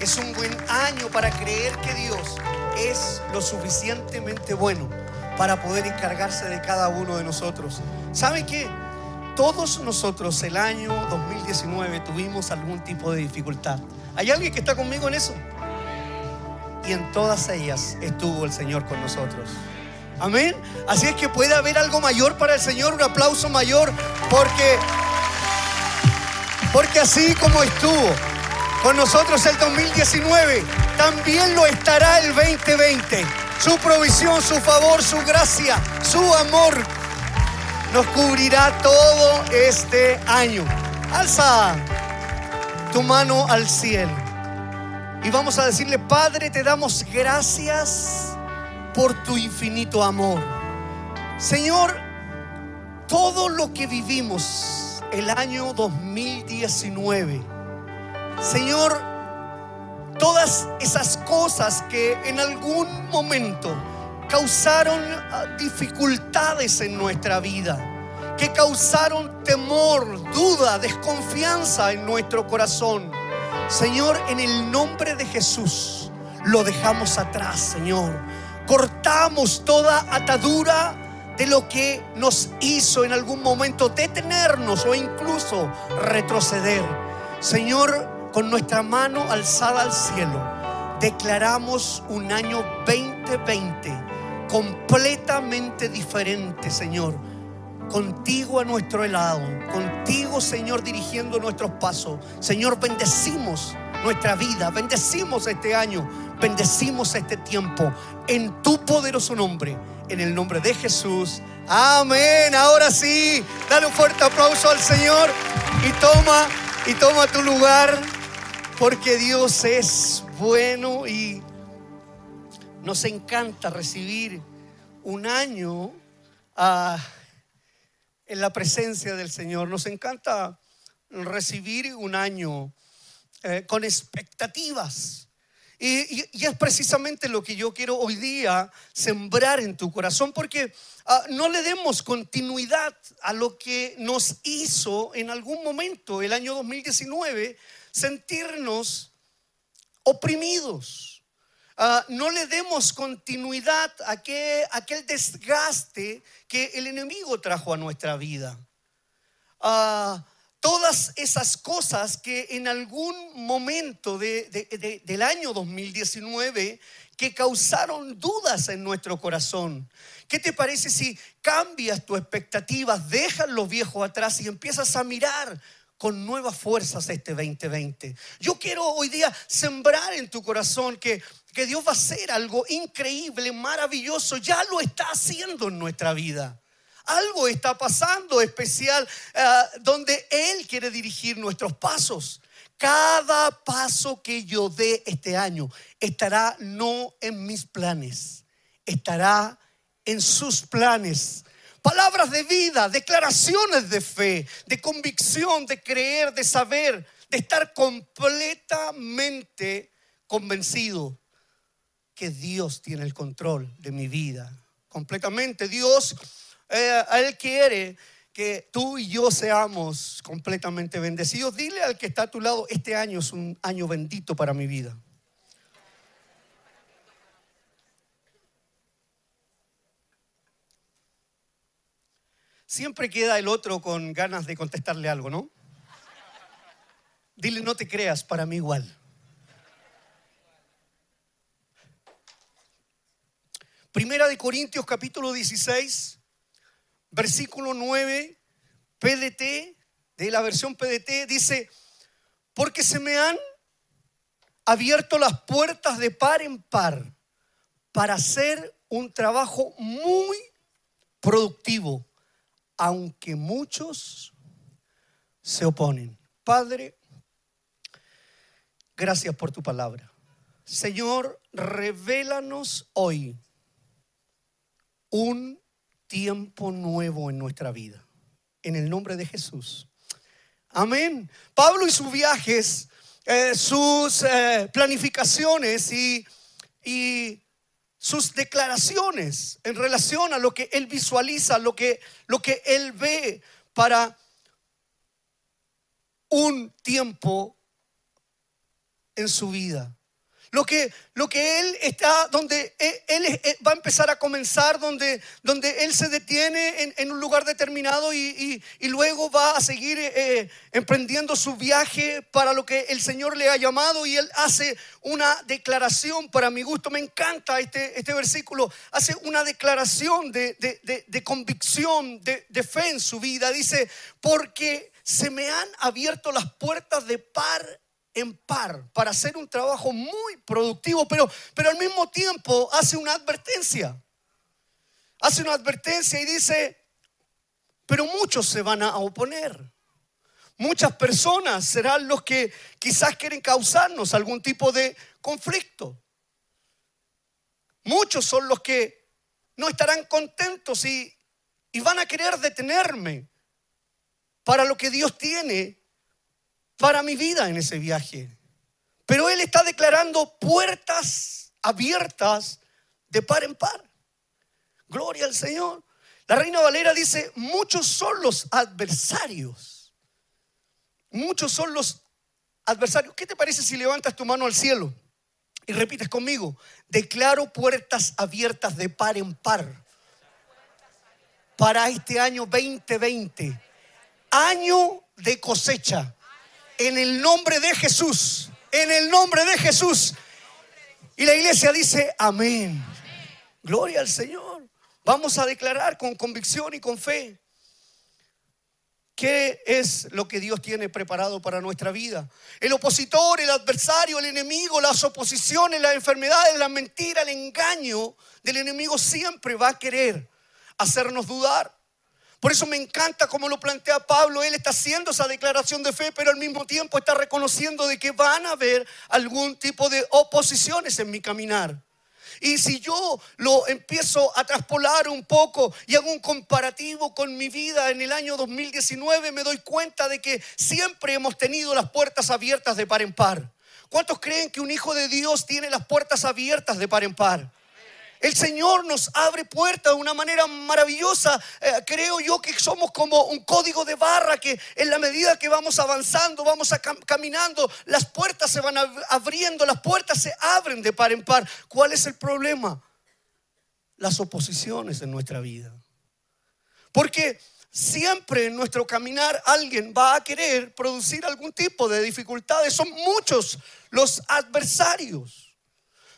es un buen año para creer que Dios es lo suficientemente bueno para poder encargarse de cada uno de nosotros. ¿Sabe qué? Todos nosotros el año 2019 tuvimos algún tipo de dificultad. ¿Hay alguien que está conmigo en eso? Y en todas ellas estuvo el Señor con nosotros. Amén. Así es que puede haber algo mayor para el Señor, un aplauso mayor, porque porque así como estuvo con nosotros el 2019, también lo estará el 2020. Su provisión, su favor, su gracia, su amor nos cubrirá todo este año. Alza tu mano al cielo y vamos a decirle, Padre, te damos gracias por tu infinito amor. Señor, todo lo que vivimos el año 2019, Señor, todas esas cosas que en algún momento causaron ah, dificultades en nuestra vida, que causaron temor, duda, desconfianza en nuestro corazón. Señor, en el nombre de Jesús, lo dejamos atrás, Señor. Cortamos toda atadura de lo que nos hizo en algún momento detenernos o incluso retroceder. Señor, con nuestra mano alzada al cielo, declaramos un año 2020 completamente diferente, Señor. Contigo a nuestro lado, contigo, Señor, dirigiendo nuestros pasos. Señor, bendecimos nuestra vida, bendecimos este año, bendecimos este tiempo en tu poderoso nombre, en el nombre de Jesús. Amén. Ahora sí, dale un fuerte aplauso al Señor y toma y toma tu lugar porque Dios es bueno y nos encanta recibir un año ah, en la presencia del Señor. Nos encanta recibir un año eh, con expectativas. Y, es precisamente lo que yo quiero hoy día sembrar en tu corazón, porque ah, no le demos continuidad a lo que nos hizo en algún momento, el año 2019, sentirnos oprimidos. Ah, no le demos continuidad a aquel, aquel desgaste que el enemigo trajo a nuestra vida. Ah, todas esas cosas que en algún momento de- de- de- del año 2019 que causaron dudas en nuestro corazón. ¿Qué te parece si cambias tus expectativas, dejas lo viejo atrás y empiezas a mirar con nuevas fuerzas este 2020? Yo quiero hoy día sembrar en tu corazón que, que Dios va a hacer algo increíble, maravilloso, ya lo está haciendo en nuestra vida. Algo está pasando especial ah, donde Él quiere dirigir nuestros pasos. Cada paso que yo dé este año estará no en mis planes, estará en sus planes. Palabras de vida, declaraciones de fe, de convicción, de creer, de saber, de estar completamente convencido que Dios tiene el control de mi vida. Completamente. Dios, eh, Él quiere que tú y yo seamos completamente bendecidos. Dile al que está a tu lado, este año es un año bendito para mi vida. Siempre queda el otro con ganas de contestarle algo, ¿no? Dile, no te creas, para mí igual. Primera de Corintios capítulo 16, versículo 9, PDT, de la versión PDT, dice, porque se me han abierto las puertas de par en par para hacer un trabajo muy productivo, aunque muchos se oponen. Padre, gracias por tu palabra. Señor, revélanos hoy un tiempo nuevo en nuestra vida. En el nombre de Jesús. Amén. Pablo y sus viajes, eh, sus eh, planificaciones y, y sus declaraciones en relación a lo que él visualiza, lo que, lo que él ve para un tiempo en su vida. Lo que, lo que Él está, donde e, Él, eh, va a empezar a comenzar, donde, donde Él se detiene en, un lugar determinado y, luego va a seguir eh, emprendiendo su viaje para lo que el Señor le ha llamado y Él hace una declaración, para mi gusto, me encanta este, este versículo, hace una declaración de, de convicción, de fe en su vida. Dice, porque se me han abierto las puertas de par en par para hacer un trabajo muy productivo, pero, pero al mismo tiempo hace una advertencia. Hace una advertencia y dice, pero muchos se van a oponer. Muchas personas serán los que quizás quieren causarnos algún tipo de conflicto. Muchos son los que no estarán contentos y, y van a querer detenerme para lo que Dios tiene para mi vida en ese viaje. Pero Él está declarando puertas abiertas de par en par. Gloria al Señor. La reina Valera dice, muchos son los adversarios. Muchos son los adversarios. ¿Qué te parece si levantas tu mano al cielo y repites conmigo? Declaro puertas abiertas de par en par para este año 2020. Año de cosecha en el nombre de Jesús. En el nombre de Jesús. Y la iglesia dice, amén. Gloria al Señor. Vamos a declarar con convicción y con fe. ¿Qué es lo que Dios tiene preparado para nuestra vida? El opositor, el adversario, el enemigo, las oposiciones, las enfermedades, la mentira, el engaño del enemigo siempre va a querer hacernos dudar. Por eso me encanta como lo plantea Pablo. Él está haciendo esa declaración de fe, pero al mismo tiempo está reconociendo de que van a haber algún tipo de oposiciones en mi caminar. Y si yo lo empiezo a traspolar un poco y hago un comparativo con mi vida en el año 2019, me doy cuenta de que siempre hemos tenido las puertas abiertas de par en par. ¿Cuántos creen que un hijo de Dios tiene las puertas abiertas de par en par? El Señor nos abre puertas de una manera maravillosa. Eh, creo yo que somos como un código de barra que en la medida que vamos avanzando, vamos caminando, las puertas se van abriendo, las puertas se abren de par en par. ¿Cuál es el problema? Las oposiciones en nuestra vida. Porque siempre en nuestro caminar alguien va a querer producir algún tipo de dificultades. Son muchos los adversarios.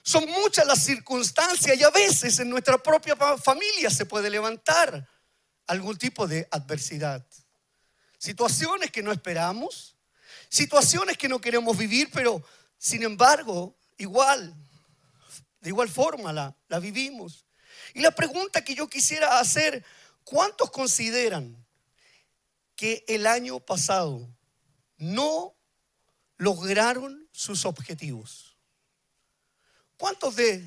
Son muchas las circunstancias y a veces en nuestra propia familia se puede levantar algún tipo de adversidad. Situaciones que no esperamos, situaciones que no queremos vivir, pero sin embargo, igual, de igual forma la, la vivimos. Y la pregunta que yo quisiera hacer, ¿cuántos consideran que el año pasado no lograron sus objetivos? ¿Cuántos de,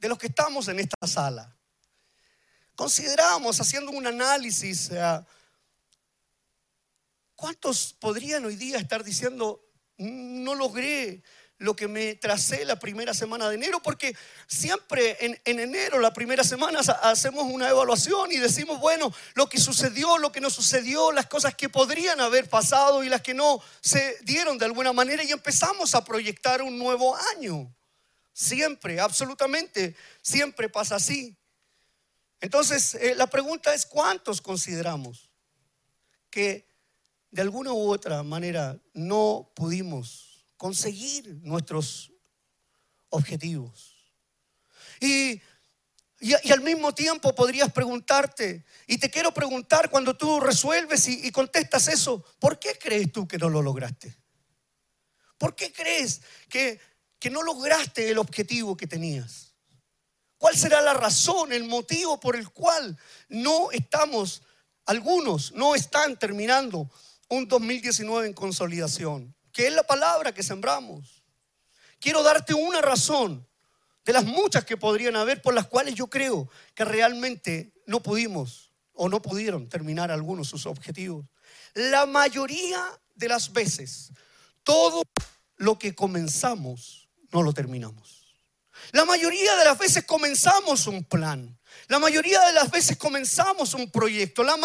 los que estamos en esta sala consideramos, haciendo un análisis, cuántos podrían hoy día estar diciendo, no logré lo que me tracé la primera semana de enero, porque siempre en, en, enero, la primera semana, hacemos una evaluación y decimos, bueno, lo que sucedió, lo que no sucedió, las cosas que podrían haber pasado y las que no se dieron de alguna manera y empezamos a proyectar un nuevo año. Siempre, absolutamente, siempre pasa así. Entonces, eh, la pregunta es, ¿cuántos consideramos que de alguna u otra manera no pudimos conseguir nuestros objetivos? Y, y, al mismo tiempo podrías preguntarte, y te quiero preguntar cuando tú resuelves y, y contestas eso, ¿por qué crees tú que no lo lograste? ¿Por qué crees que que no lograste el objetivo que tenías? ¿Cuál será la razón, el motivo por el cual no estamos, algunos no están terminando un 2019 en consolidación? Que es la palabra que sembramos. Quiero darte una razón de las muchas que podrían haber por las cuales yo creo que realmente no pudimos o no pudieron terminar algunos sus objetivos. La mayoría de las veces, todo lo que comenzamos no lo terminamos. La mayoría de las veces comenzamos un plan. La mayoría de las veces comenzamos un proyecto. La,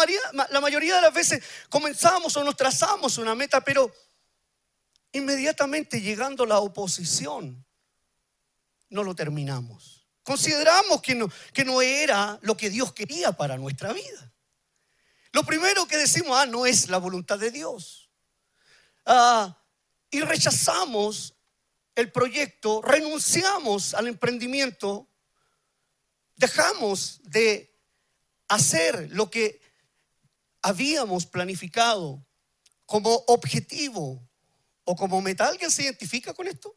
la mayoría de las veces comenzamos o nos trazamos una meta, pero inmediatamente llegando la oposición, no lo terminamos. Consideramos que no, que no era lo que Dios quería para nuestra vida. Lo primero que decimos, ah, no es la voluntad de Dios. Ah, y rechazamos el proyecto, renunciamos al emprendimiento, dejamos de hacer lo que habíamos planificado como objetivo o como meta. ¿Alguien se identifica con esto?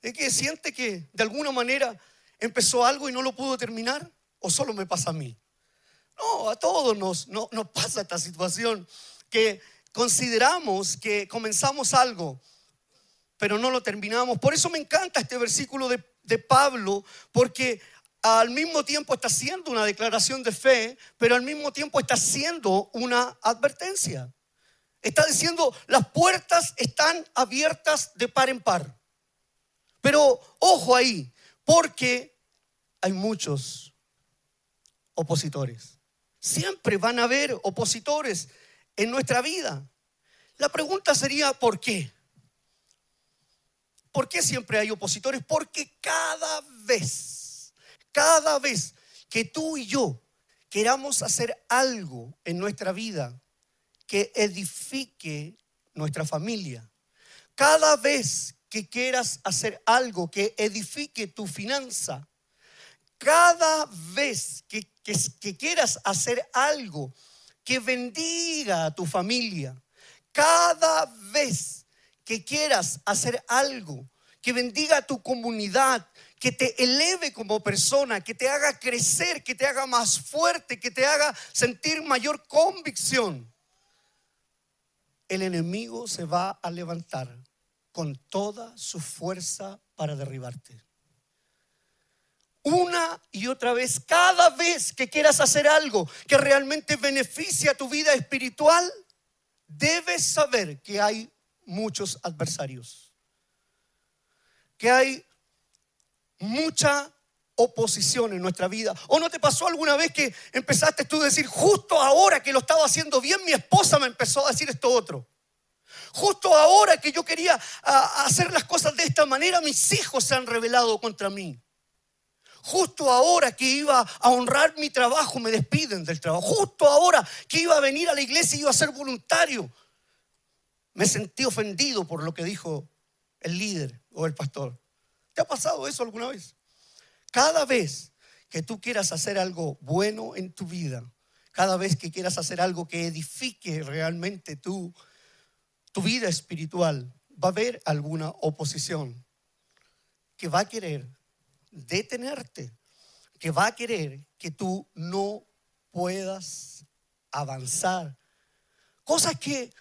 ¿Es que siente que de alguna manera empezó algo y no lo pudo terminar? ¿O solo me pasa a mí? No, a todos nos, nos pasa esta situación que consideramos que comenzamos algo, pero no lo terminamos. Por eso me encanta este versículo de, de Pablo, porque al mismo tiempo está haciendo una declaración de fe, pero al mismo tiempo está haciendo una advertencia. Está diciendo, las puertas están abiertas de par en par. Pero ojo ahí, porque hay muchos opositores. Siempre van a haber opositores en nuestra vida. La pregunta sería, ¿por qué? ¿Por qué siempre hay opositores? Porque cada vez, cada vez que tú y yo queramos hacer algo en nuestra vida que edifique nuestra familia. Cada vez que quieras hacer algo que edifique tu finanza, cada vez que, quieras hacer algo que bendiga a tu familia, cada vez que quieras hacer algo que bendiga a tu comunidad, que te eleve como persona, que te haga crecer, que te haga más fuerte, que te haga sentir mayor convicción el enemigo se va a levantar con toda su fuerza para derribarte. Una y otra vez, cada vez que quieras hacer algo que realmente beneficie a tu vida espiritual, debes saber que hay muchos adversarios, que hay mucha oposición en nuestra vida. ¿O no te pasó alguna vez que empezaste tú a decir, justo ahora que lo estaba haciendo bien, mi esposa me empezó a decir esto otro? Justo ahora que yo quería hacer las cosas de esta manera, mis hijos se han rebelado contra mí. Justo ahora que iba a honrar mi trabajo, me despiden del trabajo. Justo ahora que iba a venir a la iglesia y iba a ser voluntario, me sentí ofendido por lo que dijo el líder o el pastor. ¿Te ha pasado eso alguna vez? Cada vez que tú quieras hacer algo bueno en tu vida, cada vez que quieras hacer algo que edifique realmente tu, tu vida espiritual, va a haber alguna oposición que va a querer detenerte, que va a querer que tú no puedas avanzar. Cosas que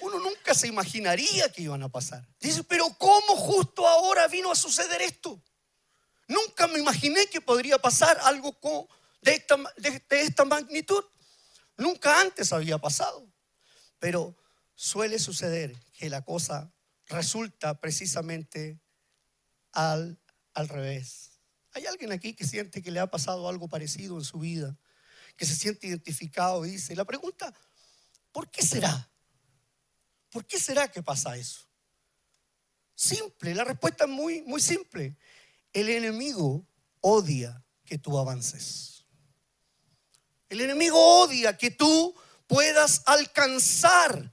uno nunca se imaginaría que iban a pasar. Dice, pero ¿cómo justo ahora vino a suceder esto? Nunca me imaginé que podría pasar algo de esta, de esta magnitud. Nunca antes había pasado. Pero suele suceder que la cosa resulta precisamente al, al revés. ¿Hay alguien aquí que siente que le ha pasado algo parecido en su vida? Que se siente identificado y dice, la pregunta, ¿por qué será? ¿Por qué será que pasa eso? Simple, la respuesta es muy, muy simple. El enemigo odia que tú avances. El enemigo odia que tú puedas alcanzar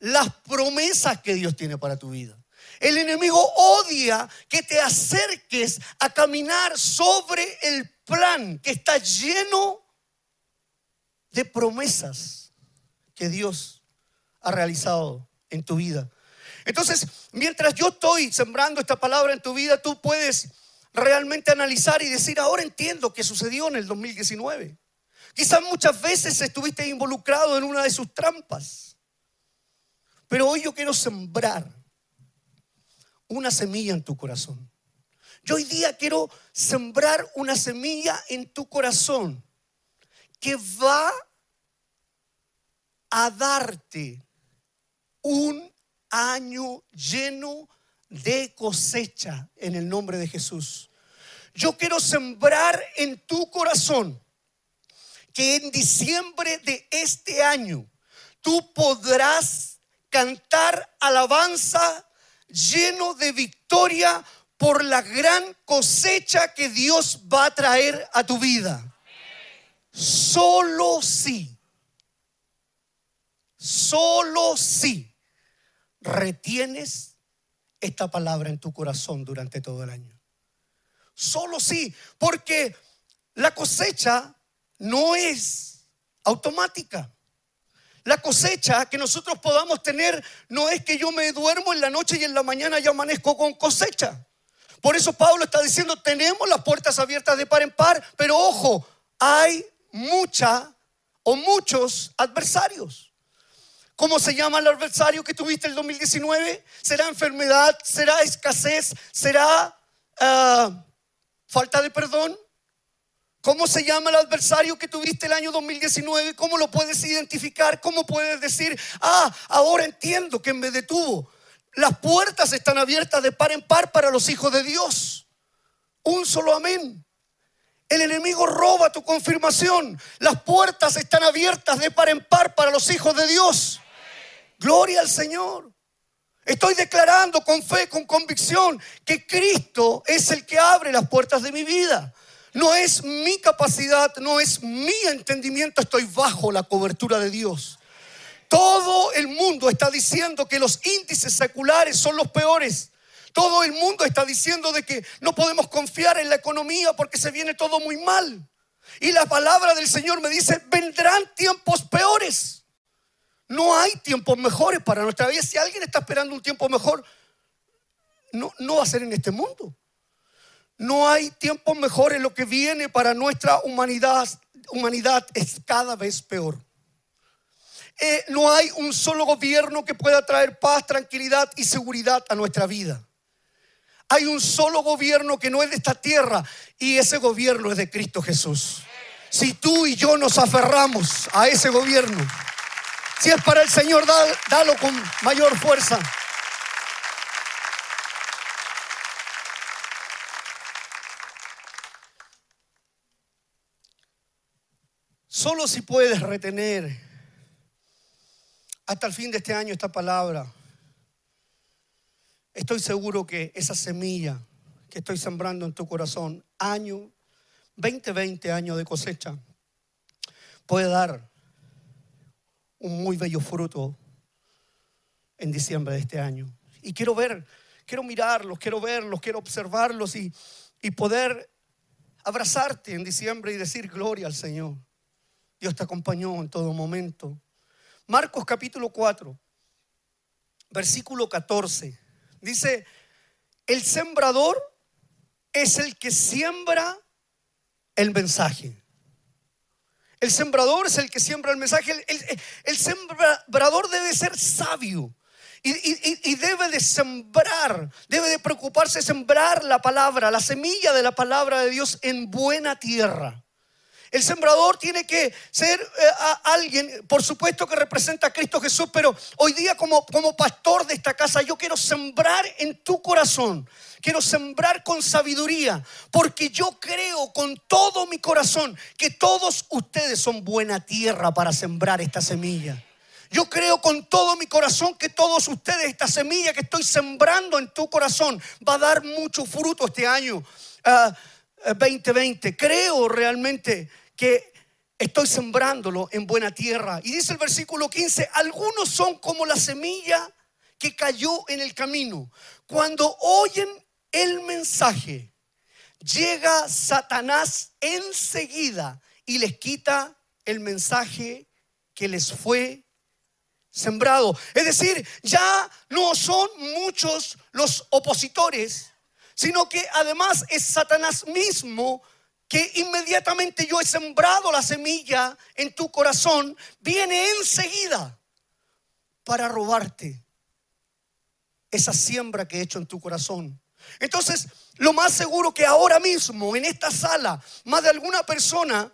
las promesas que Dios tiene para tu vida. El enemigo odia que te acerques a caminar sobre el plan que está lleno de promesas que Dios ha realizado en tu vida. Entonces, mientras yo estoy sembrando esta palabra en tu vida, tú puedes realmente analizar y decir, ahora entiendo qué sucedió en el 2019. Quizás muchas veces estuviste involucrado en una de sus trampas. Pero hoy yo quiero sembrar una semilla en tu corazón. Yo hoy día quiero sembrar una semilla en tu corazón que va a darte un año lleno de cosecha en el nombre de Jesús. Yo quiero sembrar en tu corazón que en diciembre de este año tú podrás cantar alabanza lleno de victoria por la gran cosecha que Dios va a traer a tu vida. Solo si, solo si retienes esta palabra en tu corazón durante todo el año. Solo si, porque la cosecha no es automática. La cosecha que nosotros podamos tener no es que yo me duermo en la noche y en la mañana ya amanezco con cosecha. Por eso Pablo está diciendo, tenemos las puertas abiertas de par en par, pero ojo, hay mucha o muchos adversarios. ¿Cómo se llama el adversario que tuviste el 2019? ¿Será enfermedad? ¿Será escasez? ¿Será ah, falta de perdón? ¿Cómo se llama el adversario que tuviste el año 2019? ¿Cómo lo puedes identificar? ¿Cómo puedes decir, ah, ahora entiendo que me detuvo? Las puertas están abiertas de par en par para los hijos de Dios. Un solo amén. El enemigo roba tu confirmación. Las puertas están abiertas de par en par para los hijos de Dios. Gloria al Señor. Estoy declarando con fe, con convicción, que Cristo es el que abre las puertas de mi vida. No es mi capacidad, no es mi entendimiento, estoy bajo la cobertura de Dios. Todo el mundo está diciendo que los índices seculares son los peores. Todo el mundo está diciendo de que no podemos confiar en la economía porque se viene todo muy mal. Y la palabra del Señor me dice, vendrán tiempos peores. No hay tiempos mejores para nuestra vida. Si alguien está esperando un tiempo mejor, no, no va a ser en este mundo. No hay tiempos mejores. Lo que viene para nuestra humanidad, humanidad es cada vez peor. Eh, no hay un solo gobierno que pueda traer paz, tranquilidad y seguridad a nuestra vida. Hay un solo gobierno que no es de esta tierra y ese gobierno es de Cristo Jesús. Si tú y yo nos aferramos a ese gobierno, si es para el Señor, dalo con mayor fuerza. Solo si puedes retener hasta el fin de este año esta palabra, estoy seguro que esa semilla que estoy sembrando en tu corazón, año 2020, año de cosecha, puede dar un muy bello fruto en diciembre de este año. Y quiero ver, quiero mirarlos, quiero verlos, quiero observarlos y, y poder abrazarte en diciembre y decir gloria al Señor. Dios te acompañó en todo momento. Marcos capítulo 4, versículo 14. Dice, el sembrador es el que siembra el mensaje. El sembrador es el que siembra el mensaje. El, sembrador debe ser sabio. Y, debe de sembrar, debe de preocuparse de sembrar la palabra, la semilla de la palabra de Dios en buena tierra. El sembrador tiene que ser eh, alguien, por supuesto que representa a Cristo Jesús, pero hoy día como, como pastor de esta casa yo quiero sembrar en tu corazón, quiero sembrar con sabiduría, porque yo creo con todo mi corazón que todos ustedes son buena tierra para sembrar esta semilla. Yo creo con todo mi corazón que todos ustedes, esta semilla que estoy sembrando en tu corazón, va a dar mucho fruto este año. 2020. Eh, creo realmente que estoy sembrándolo en buena tierra. Y dice el versículo 15, algunos son como la semilla que cayó en el camino. Cuando oyen el mensaje, llega Satanás enseguida y les quita el mensaje que les fue sembrado. Es decir, ya no son muchos los opositores, sino que además es Satanás mismo que inmediatamente yo he sembrado la semilla en tu corazón, viene enseguida para robarte esa siembra que he hecho en tu corazón. Entonces, lo más seguro que ahora mismo en esta sala, más de alguna persona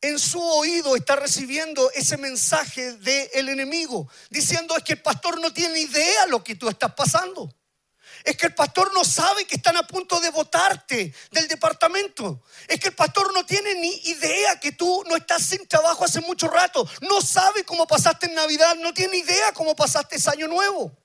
en su oído está recibiendo ese mensaje del enemigo, diciendo es que el pastor no tiene idea lo que tú estás pasando. Es que el pastor no sabe que están a punto de votarte del departamento. Es que el pastor no tiene ni idea que tú no estás sin trabajo hace mucho rato. No sabe cómo pasaste en Navidad. No tiene idea cómo pasaste ese año nuevo.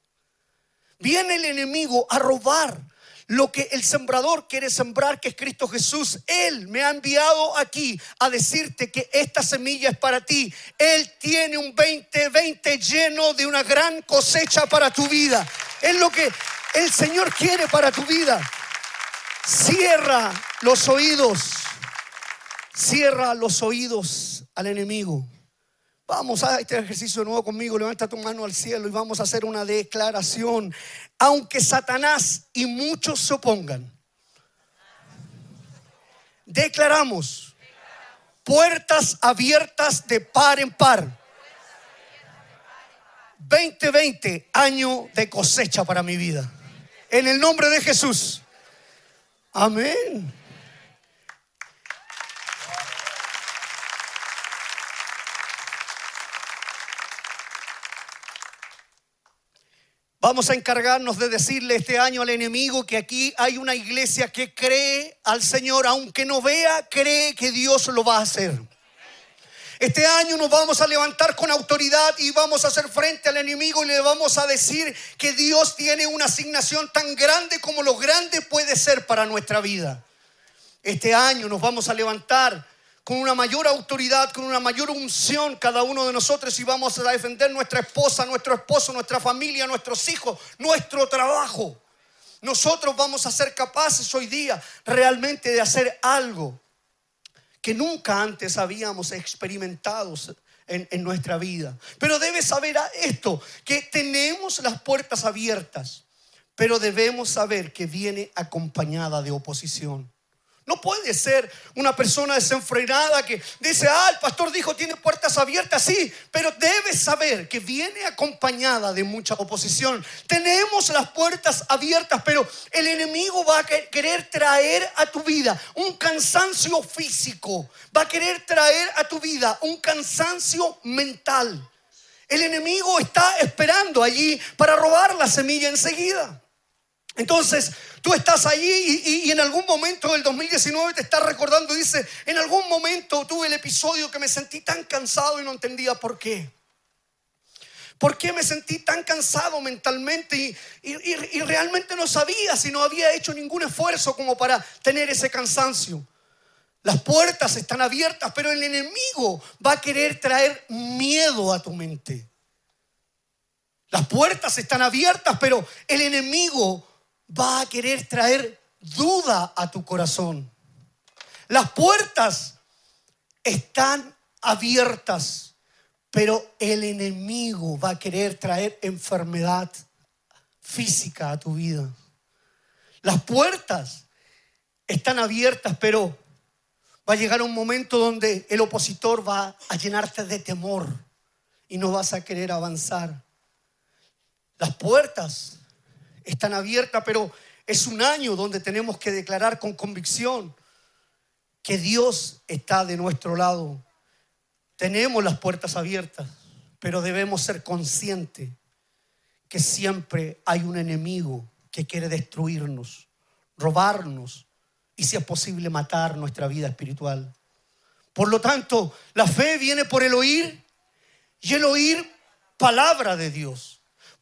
Viene el enemigo a robar lo que el sembrador quiere sembrar, que es Cristo Jesús. Él me ha enviado aquí a decirte que esta semilla es para ti. Él tiene un 2020 lleno de una gran cosecha para tu vida. Es lo que el Señor quiere para tu vida. Cierra los oídos. Cierra los oídos al enemigo. Vamos a este ejercicio nuevo conmigo. Levanta tu mano al cielo y vamos a hacer una declaración. Aunque Satanás y muchos se opongan, declaramos puertas abiertas de par en par. 2020, año de cosecha para mi vida. En el nombre de Jesús. Amén. Vamos a encargarnos de decirle este año al enemigo que aquí hay una iglesia que cree al Señor, aunque no vea, cree que Dios lo va a hacer. Este año nos vamos a levantar con autoridad y vamos a hacer frente al enemigo y le vamos a decir que Dios tiene una asignación tan grande como lo grande puede ser para nuestra vida. Este año nos vamos a levantar con una mayor autoridad, con una mayor unción cada uno de nosotros y vamos a defender nuestra esposa, nuestro esposo, nuestra familia, nuestros hijos, nuestro trabajo. Nosotros vamos a ser capaces hoy día realmente de hacer algo que nunca antes habíamos experimentado en, nuestra vida. Pero debes saber esto, que tenemos las puertas abiertas, pero debemos saber que viene acompañada de oposición. No puede ser una persona desenfrenada que dice, ah, el pastor dijo tiene puertas abiertas, sí, pero debes saber que viene acompañada de mucha oposición. Tenemos las puertas abiertas, pero el enemigo va a querer traer a tu vida un cansancio físico, va a querer traer a tu vida un cansancio mental. El enemigo está esperando allí para robar la semilla enseguida. Entonces, tú estás allí y, en algún momento del 2019 te estás recordando, dice, en algún momento tuve el episodio que me sentí tan cansado y no entendía por qué. ¿Por qué me sentí tan cansado mentalmente y, y realmente no sabía si no había hecho ningún esfuerzo como para tener ese cansancio? Las puertas están abiertas, pero el enemigo va a querer traer miedo a tu mente. Las puertas están abiertas, pero el enemigo va a querer traer duda a tu corazón. Las puertas están abiertas, pero el enemigo va a querer traer enfermedad física a tu vida. Las puertas están abiertas, pero va a llegar un momento donde el opositor va a llenarte de temor y no vas a querer avanzar. Las puertas están abiertas, pero es un año donde tenemos que declarar con convicción que Dios está de nuestro lado. Tenemos las puertas abiertas, pero debemos ser conscientes que siempre hay un enemigo que quiere destruirnos, robarnos y si es posible matar nuestra vida espiritual. Por lo tanto, la fe viene por el oír y el oír palabra de Dios.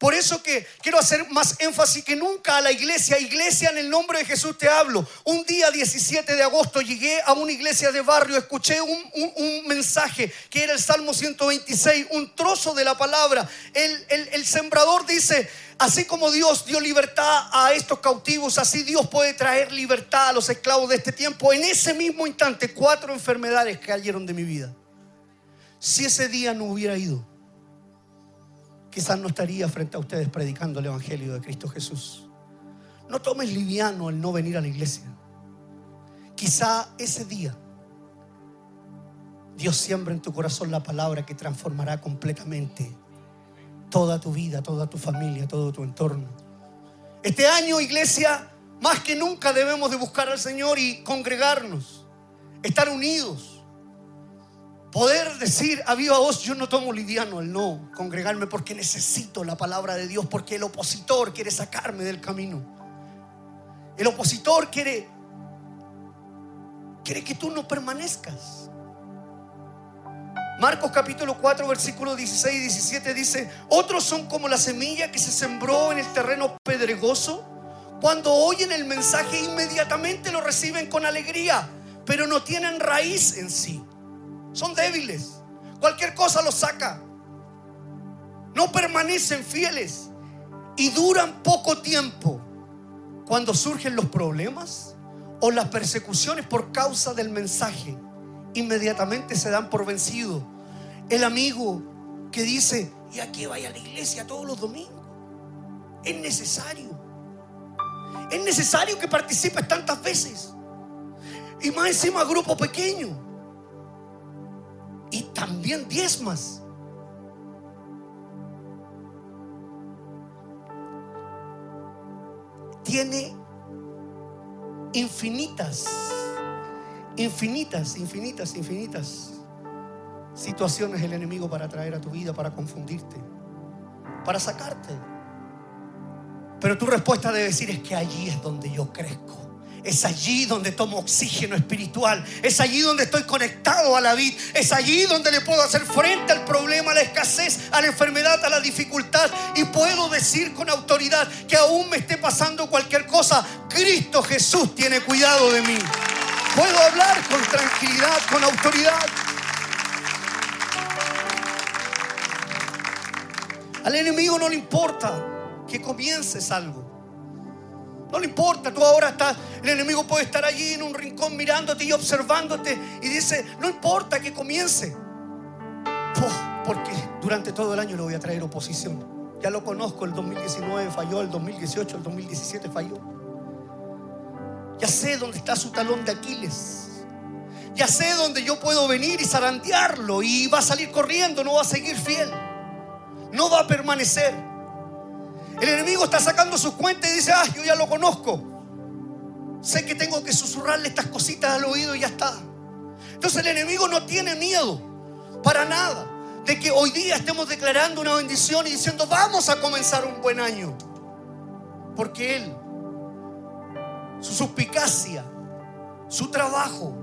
Por eso que quiero hacer más énfasis que nunca a la iglesia. Iglesia, en el nombre de Jesús te hablo. Un día 17 de agosto llegué a una iglesia de barrio, escuché un, mensaje que era el Salmo 126, un trozo de la palabra. El, el sembrador dice, así como Dios dio libertad a estos cautivos, así Dios puede traer libertad a los esclavos de este tiempo. En ese mismo instante, cuatro enfermedades cayeron de mi vida. Si ese día no hubiera ido, quizás no estaría frente a ustedes predicando el Evangelio de Cristo Jesús. No tomes liviano el no venir a la iglesia. Quizá ese día Dios siembra en tu corazón la palabra que transformará completamente toda tu vida, toda tu familia, todo tu entorno. Este año, iglesia, más que nunca debemos de buscar al Señor y congregarnos, estar unidos Poder decir a viva voz, yo no tomo liviano el no congregarme porque necesito la palabra de Dios, porque el opositor quiere sacarme del camino. El opositor quiere, quiere que tú no permanezcas. Marcos capítulo 4, versículos 16 y 17 dice, otros son como la semilla que se sembró en el terreno pedregoso. Cuando oyen el mensaje inmediatamente lo reciben con alegría, pero no tienen raíz en sí. Son débiles. Cualquier cosa los saca. No permanecen fieles y duran poco tiempo. Cuando surgen los problemas o las persecuciones por causa del mensaje, inmediatamente se dan por vencido. El amigo que dice, ¿y aquí vaya a la iglesia todos los domingos? Es necesario. Es necesario que participes tantas veces. Y más encima grupo pequeño. Y también diezmas. Tiene infinitas infinitas, infinitas, infinitas situaciones el enemigo para traer a tu vida, para confundirte, para sacarte. Pero tu respuesta debe decir es que allí es donde yo crezco. Es allí donde tomo oxígeno espiritual. Es allí donde estoy conectado a la vida. Es allí donde le puedo hacer frente al problema, a la escasez, a la enfermedad, a la dificultad. Y puedo decir con autoridad que aún me esté pasando cualquier cosa, Cristo Jesús tiene cuidado de mí. Puedo hablar con tranquilidad, con autoridad. Al enemigo no le importa que comiences algo. No le importa, tú ahora estás, el enemigo puede estar allí en un rincón mirándote y observándote y dice, no importa que comience. porque durante todo el año le voy a traer oposición. Ya lo conozco, el 2019 falló, el 2018, el 2017 falló. Ya sé dónde está su talón de Aquiles. Ya sé dónde yo puedo venir y zarandearlo y va a salir corriendo, no va a seguir fiel. No va a permanecer. El enemigo está sacando sus cuentas y dice, ah, yo ya lo conozco. Sé que tengo que susurrarle estas cositas al oído y ya está. Entonces el enemigo no tiene miedo para nada de que hoy día estemos declarando una bendición y diciendo, vamos a comenzar un buen año. Porque Él su suspicacia, su trabajo,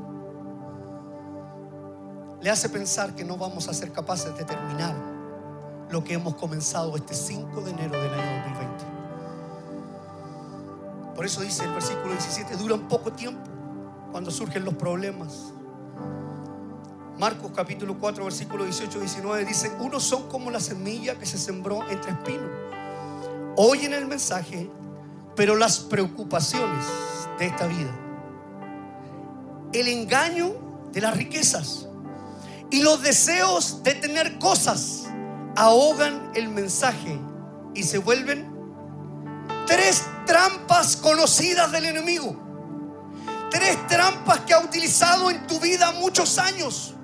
le hace pensar que no vamos a ser capaces de terminar lo que hemos comenzado este 5 de enero del año 2020. Por eso dice el versículo 17, duran poco tiempo cuando surgen los problemas. Marcos capítulo 4, versículo 18 19 dice, unos son como la semilla que se sembró entre espinos. Oyen el mensaje, pero las preocupaciones de esta vida, el engaño de las riquezas y los deseos de tener cosas ahogan el mensaje y se vuelven tres trampas conocidas del enemigo. Tres trampas que ha utilizado en tu vida muchos años.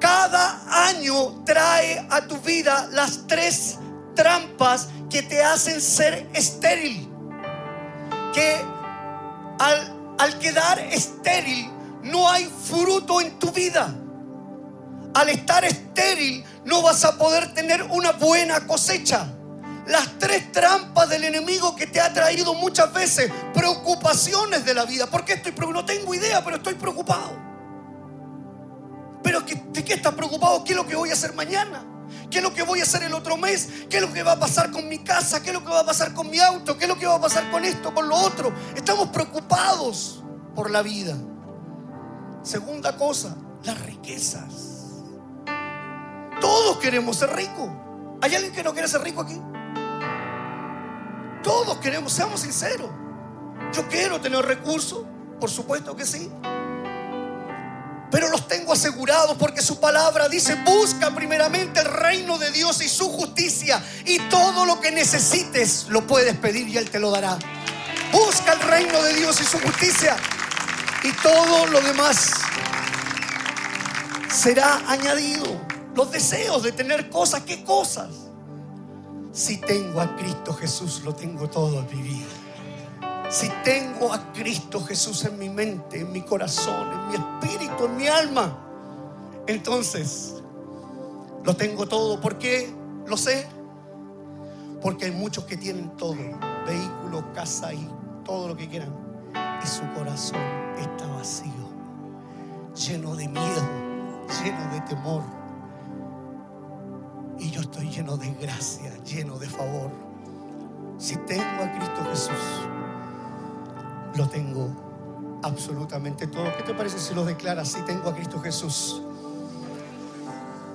Cada año trae a tu vida las tres trampas que te hacen ser estéril que al, al quedar estéril no hay fruto en tu vida. Al estar estéril no vas a poder tener una buena cosecha. Las tres trampas del enemigo que te ha traído muchas veces preocupaciones de la vida. ¿Por qué estoy preocupado? No tengo idea, pero estoy preocupado. ¿Pero de qué estás preocupado? ¿Qué es lo que voy a hacer mañana? ¿Qué es lo que voy a hacer el otro mes? ¿Qué es lo que va a pasar con mi casa? ¿Qué es lo que va a pasar con mi auto? ¿Qué es lo que va a pasar con esto, con lo otro? Estamos preocupados por la vida. Segunda cosa, las riquezas. Todos queremos ser ricos. ¿Hay alguien que no quiere ser rico aquí? Todos queremos, seamos sinceros. Yo quiero tener recursos, por supuesto que sí pero los tengo asegurados porque su palabra dice, busca primeramente el reino de Dios y su justicia y todo lo que necesites lo puedes pedir y Él te lo dará. Busca el reino de Dios y su justicia y todo lo demás será añadido. Los deseos de tener cosas, ¿qué cosas? Si tengo a Cristo Jesús, lo tengo todo en mi vida. Si tengo a Cristo Jesús en mi mente, en mi corazón, en mi espíritu, en mi alma, entonces lo tengo todo. ¿Por qué? Lo sé. Porque hay muchos que tienen todo, vehículo, casa y todo lo que quieran. Y su corazón está vacío, lleno de miedo, lleno de temor, y yo estoy lleno de gracia, lleno de favor. Si tengo a Cristo Jesús, lo tengo absolutamente todo. ¿Qué te parece si lo declaras? Si tengo a Cristo Jesús,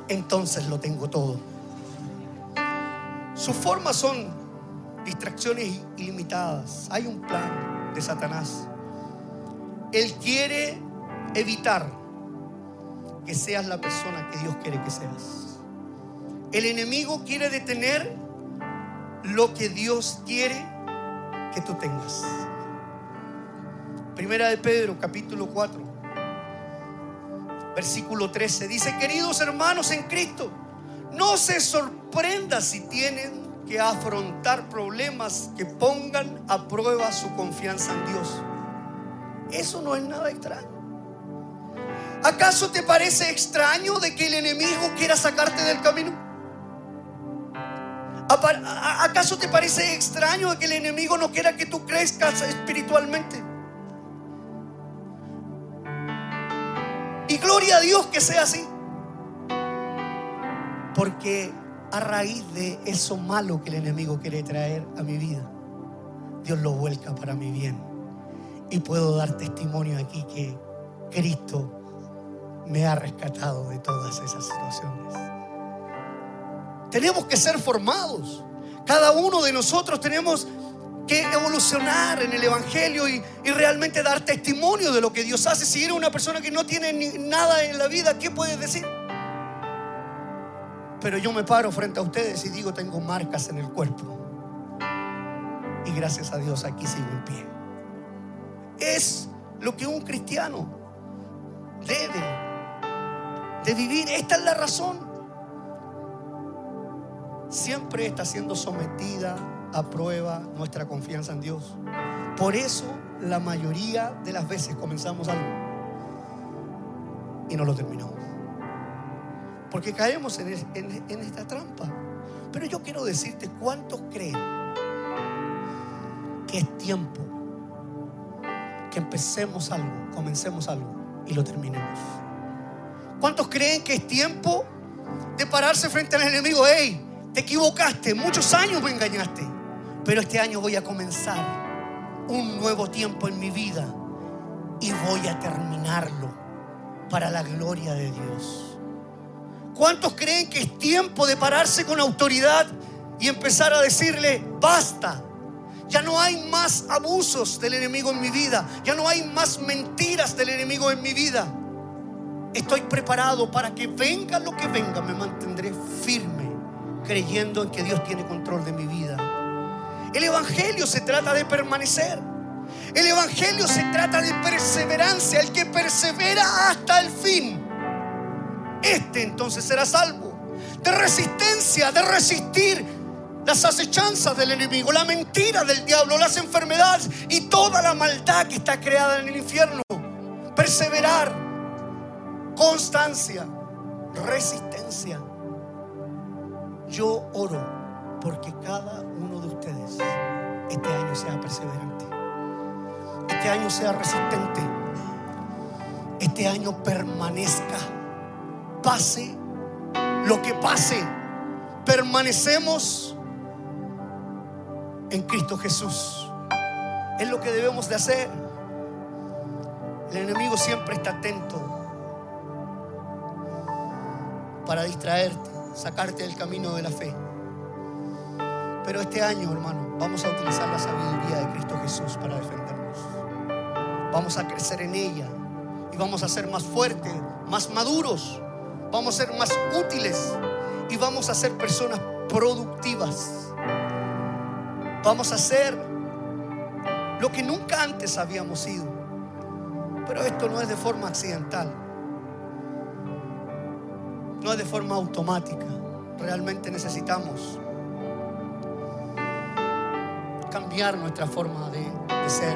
entonces lo tengo todo. Sus formas son distracciones ilimitadas. Hay un plan de Satanás. Él quiere evitar que seas la persona que Dios quiere que seas. El enemigo quiere detener lo que Dios quiere que tú tengas. Primera de Pedro, capítulo 4, versículo 13. Dice, queridos hermanos en Cristo, no se sorprenda si tienen que afrontar problemas que pongan a prueba su confianza en Dios. Eso no es nada extraño. ¿Acaso te parece extraño de que el enemigo quiera sacarte del camino? ¿Acaso te parece extraño que el enemigo no quiera que tú crezcas espiritualmente? Y gloria a Dios que sea así. Porque a raíz de eso malo que el enemigo quiere traer a mi vida, Dios lo vuelca para mi bien. Y puedo dar testimonio aquí que Cristo me ha rescatado de todas esas situaciones. Tenemos que ser formados. Cada uno de nosotros tenemos que evolucionar en el Evangelio y, realmente dar testimonio de lo que Dios hace. Si eres una persona que no tiene nada en la vida, ¿qué puedes decir? Pero yo me paro frente a ustedes y digo, tengo marcas en el cuerpo. Y gracias a Dios aquí sigo en pie. Es lo que un cristiano debe de vivir. Esta es la razón. Siempre está siendo sometida a prueba nuestra confianza en Dios. Por eso la mayoría de las veces comenzamos algo y no lo terminamos. Porque caemos en, esta trampa. Pero yo quiero decirte, ¿cuántos creen que es tiempo que empecemos algo, comencemos algo y lo terminemos? ¿Cuántos creen que es tiempo de pararse frente al enemigo? Hey, te equivocaste, muchos años me engañaste, pero este año voy a comenzar un nuevo tiempo en mi vida y voy a terminarlo para la gloria de Dios. ¿Cuántos creen que es tiempo de pararse con autoridad y empezar a decirle, basta? Ya no hay más abusos del enemigo en mi vida. Ya no hay más mentiras del enemigo en mi vida. Estoy preparado para que venga lo que venga. Me mantendré firme creyendo en que Dios tiene control de mi vida. El Evangelio se trata de permanecer. El Evangelio se trata de perseverancia. El que persevera hasta el fin este entonces será salvo. De resistencia, de resistir las acechanzas del enemigo, la mentira del diablo, las enfermedades y toda la maldad que está creada en el infierno. Perseverar, constancia, resistencia. Yo oro porque cada uno de ustedes este año sea perseverante, este año sea resistente, este año permanezca pase lo que pase, permanecemos en Cristo Jesús. Es lo que debemos de hacer. El enemigo siempre está atento para distraerte, sacarte del camino de la fe. Pero este año, hermano, vamos a utilizar la sabiduría de Cristo Jesús para defendernos. Vamos a crecer en ella y vamos a ser más fuertes, más maduros vamos a ser más útiles y vamos a ser personas productivas. Vamos a ser lo que nunca antes habíamos sido. Pero esto no es de forma accidental. No es de forma automática. Realmente necesitamos cambiar nuestra forma de, ser.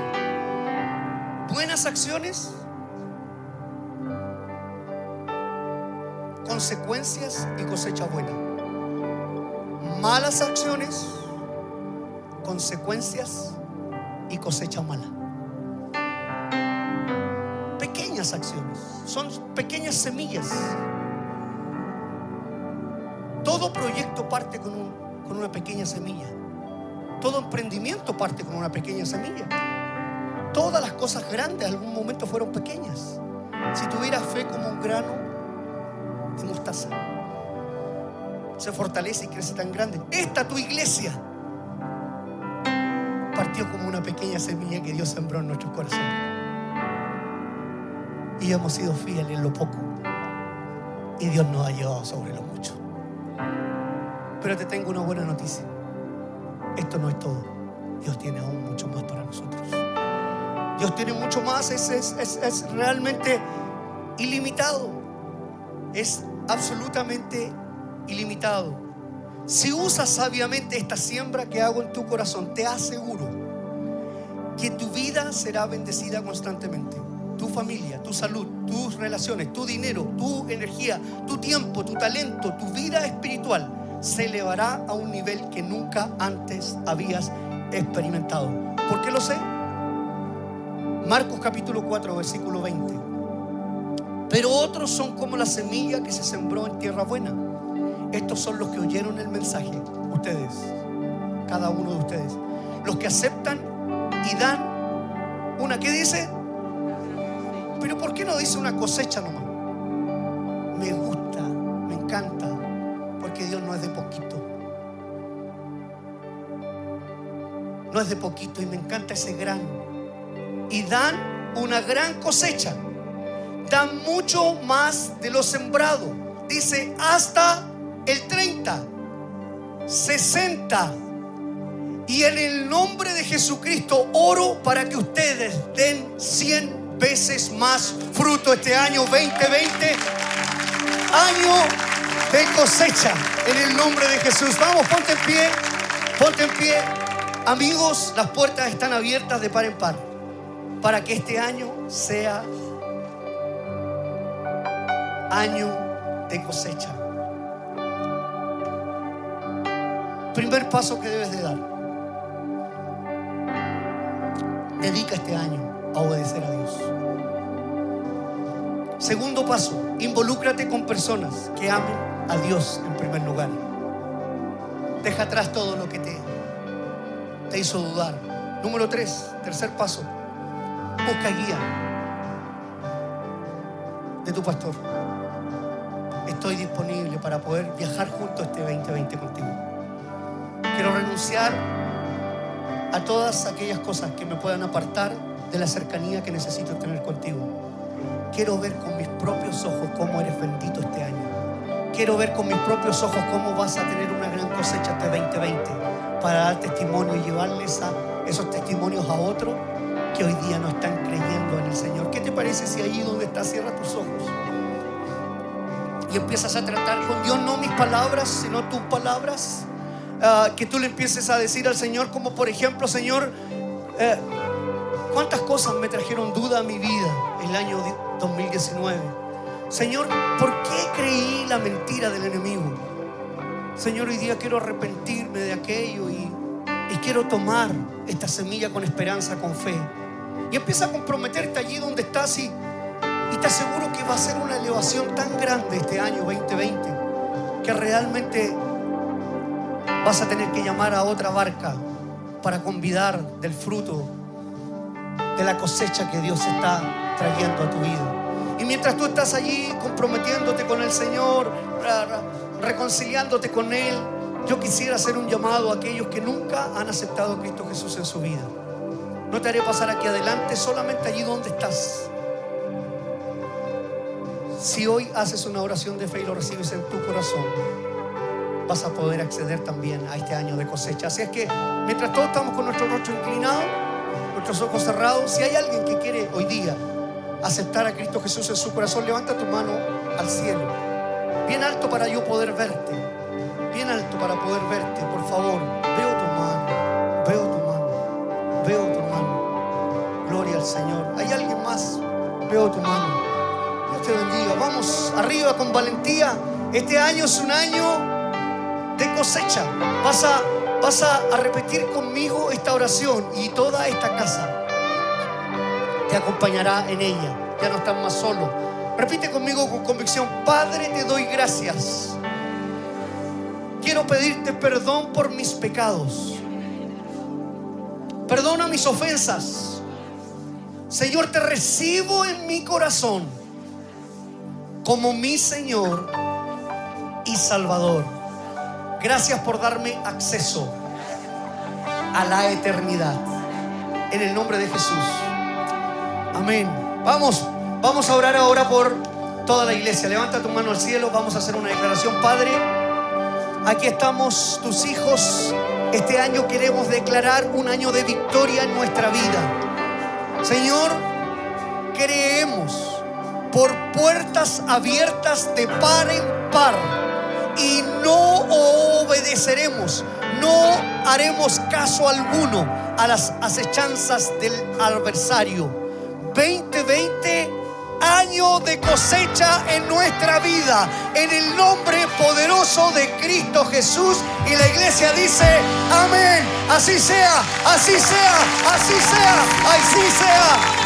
Buenas acciones consecuencias y cosecha buena. Malas acciones, consecuencias y cosecha mala. Pequeñas acciones, son pequeñas semillas. Todo proyecto parte con, con una pequeña semilla. Todo emprendimiento parte con una pequeña semilla. Todas las cosas grandes en algún momento fueron pequeñas. Si tuvieras fe como un grano de mostaza, se fortalece y crece tan grande. Esta tu iglesia partió como una pequeña semilla que Dios sembró en nuestros corazones. Y hemos sido fieles en lo poco. Y Dios nos ha llevado sobre lo mucho. Pero te tengo una buena noticia. Esto no es todo. Dios tiene aún mucho más para nosotros. Dios tiene mucho más. Es, es, es realmente ilimitado. Es absolutamente ilimitado. Si usas sabiamente esta siembra que hago en tu corazón, te aseguro que tu vida será bendecida constantemente. Tu familia, tu salud, tus relaciones, tu dinero, tu energía, tu tiempo, tu talento, tu vida espiritual se elevará a un nivel que nunca antes habías experimentado. ¿Por qué lo sé? Marcos capítulo 4, versículo 20. Pero otros son como la semilla que se sembró en tierra buena estos son los que oyeron el mensaje, ustedes, cada uno de ustedes. Los que aceptan y dan una, ¿qué dice? Pero ¿por qué no dice una cosecha nomás? Me gusta, me encanta, porque Dios no es de poquito. No es de poquito y me encanta ese gran. Y dan una gran cosecha. Dan mucho más de lo sembrado. Dice, hasta el 30, 60. Y en el nombre de Jesucristo oro para que ustedes den 100 veces más fruto este año 2020. Año de cosecha en el nombre de Jesús. Vamos, ponte en pie, ponte en pie. Amigos, las puertas están abiertas de par en par para que este año sea año de cosecha. Primer paso que debes de dar. Dedica este año a obedecer a Dios. Segundo paso, involúcrate con personas que amen a Dios en primer lugar. Deja atrás todo lo que te, te hizo dudar. Número tres, tercer paso, busca guía de tu pastor. Estoy disponible para poder viajar junto este 2020 contigo. Quiero renunciar a todas aquellas cosas que me puedan apartar de la cercanía que necesito tener contigo. Quiero ver con mis propios ojos cómo eres bendito este año. Quiero ver con mis propios ojos cómo vas a tener una gran cosecha este 2020 para dar testimonio y llevarles a esos testimonios a otros que hoy día no están creyendo en el Señor. ¿Qué te parece si ahí donde estás cierras tus ojos y empiezas a tratar con Dios no mis palabras, sino tus palabras? Ah, que tú le empieces a decir al Señor, como por ejemplo, Señor, eh, ¿cuántas cosas me trajeron duda a mi vida el año 2019? Señor, ¿por qué creí la mentira del enemigo? Señor, hoy día quiero arrepentirme de aquello y, y quiero tomar esta semilla con esperanza, con fe. Y empieza a comprometerte allí donde estás y, y te aseguro que va a ser una elevación tan grande este año 2020 que realmente vas a tener que llamar a otra barca para convidar del fruto de la cosecha que Dios está trayendo a tu vida. Y mientras tú estás allí comprometiéndote con el Señor, reconciliándote con Él, yo quisiera hacer un llamado a aquellos que nunca han aceptado a Cristo Jesús en su vida. No te haré pasar aquí adelante, solamente allí donde estás. Si hoy haces una oración de fe y lo recibes en tu corazón, vas a poder acceder también a este año de cosecha. Así es que mientras todos estamos con nuestro rostro inclinado, nuestros ojos cerrados, si hay alguien que quiere hoy día aceptar a Cristo Jesús en su corazón, levanta tu mano al cielo, bien alto para yo poder verte, bien alto para poder verte, por favor, veo tu mano, veo tu mano, veo tu mano, gloria al Señor. ¿Hay alguien más? Veo tu mano. Dios te bendiga. Vamos arriba con valentía. Este año es un año de cosecha. Vas a, vas a, repetir conmigo esta oración y toda esta casa te acompañará en ella. Ya no estás más solo. Repite conmigo con convicción, Padre, te doy gracias quiero pedirte perdón por mis pecados. Perdona mis ofensas. Señor, te recibo en mi corazón como mi Señor y Salvador. Gracias por darme acceso a la eternidad. En el nombre de Jesús. Amén. Vamos, vamos a orar ahora por toda la iglesia. Levanta tu mano al cielo. Vamos a hacer una declaración. Padre, aquí estamos tus hijos. Este año queremos declarar un año de victoria en nuestra vida. Señor, creemos por puertas abiertas de par en par y no obedeceremos, no haremos caso alguno a las acechanzas del adversario. 2020 año de cosecha en nuestra vida, en el nombre poderoso de Cristo Jesús. Y la iglesia dice, amén, así sea, así sea, así sea, así sea.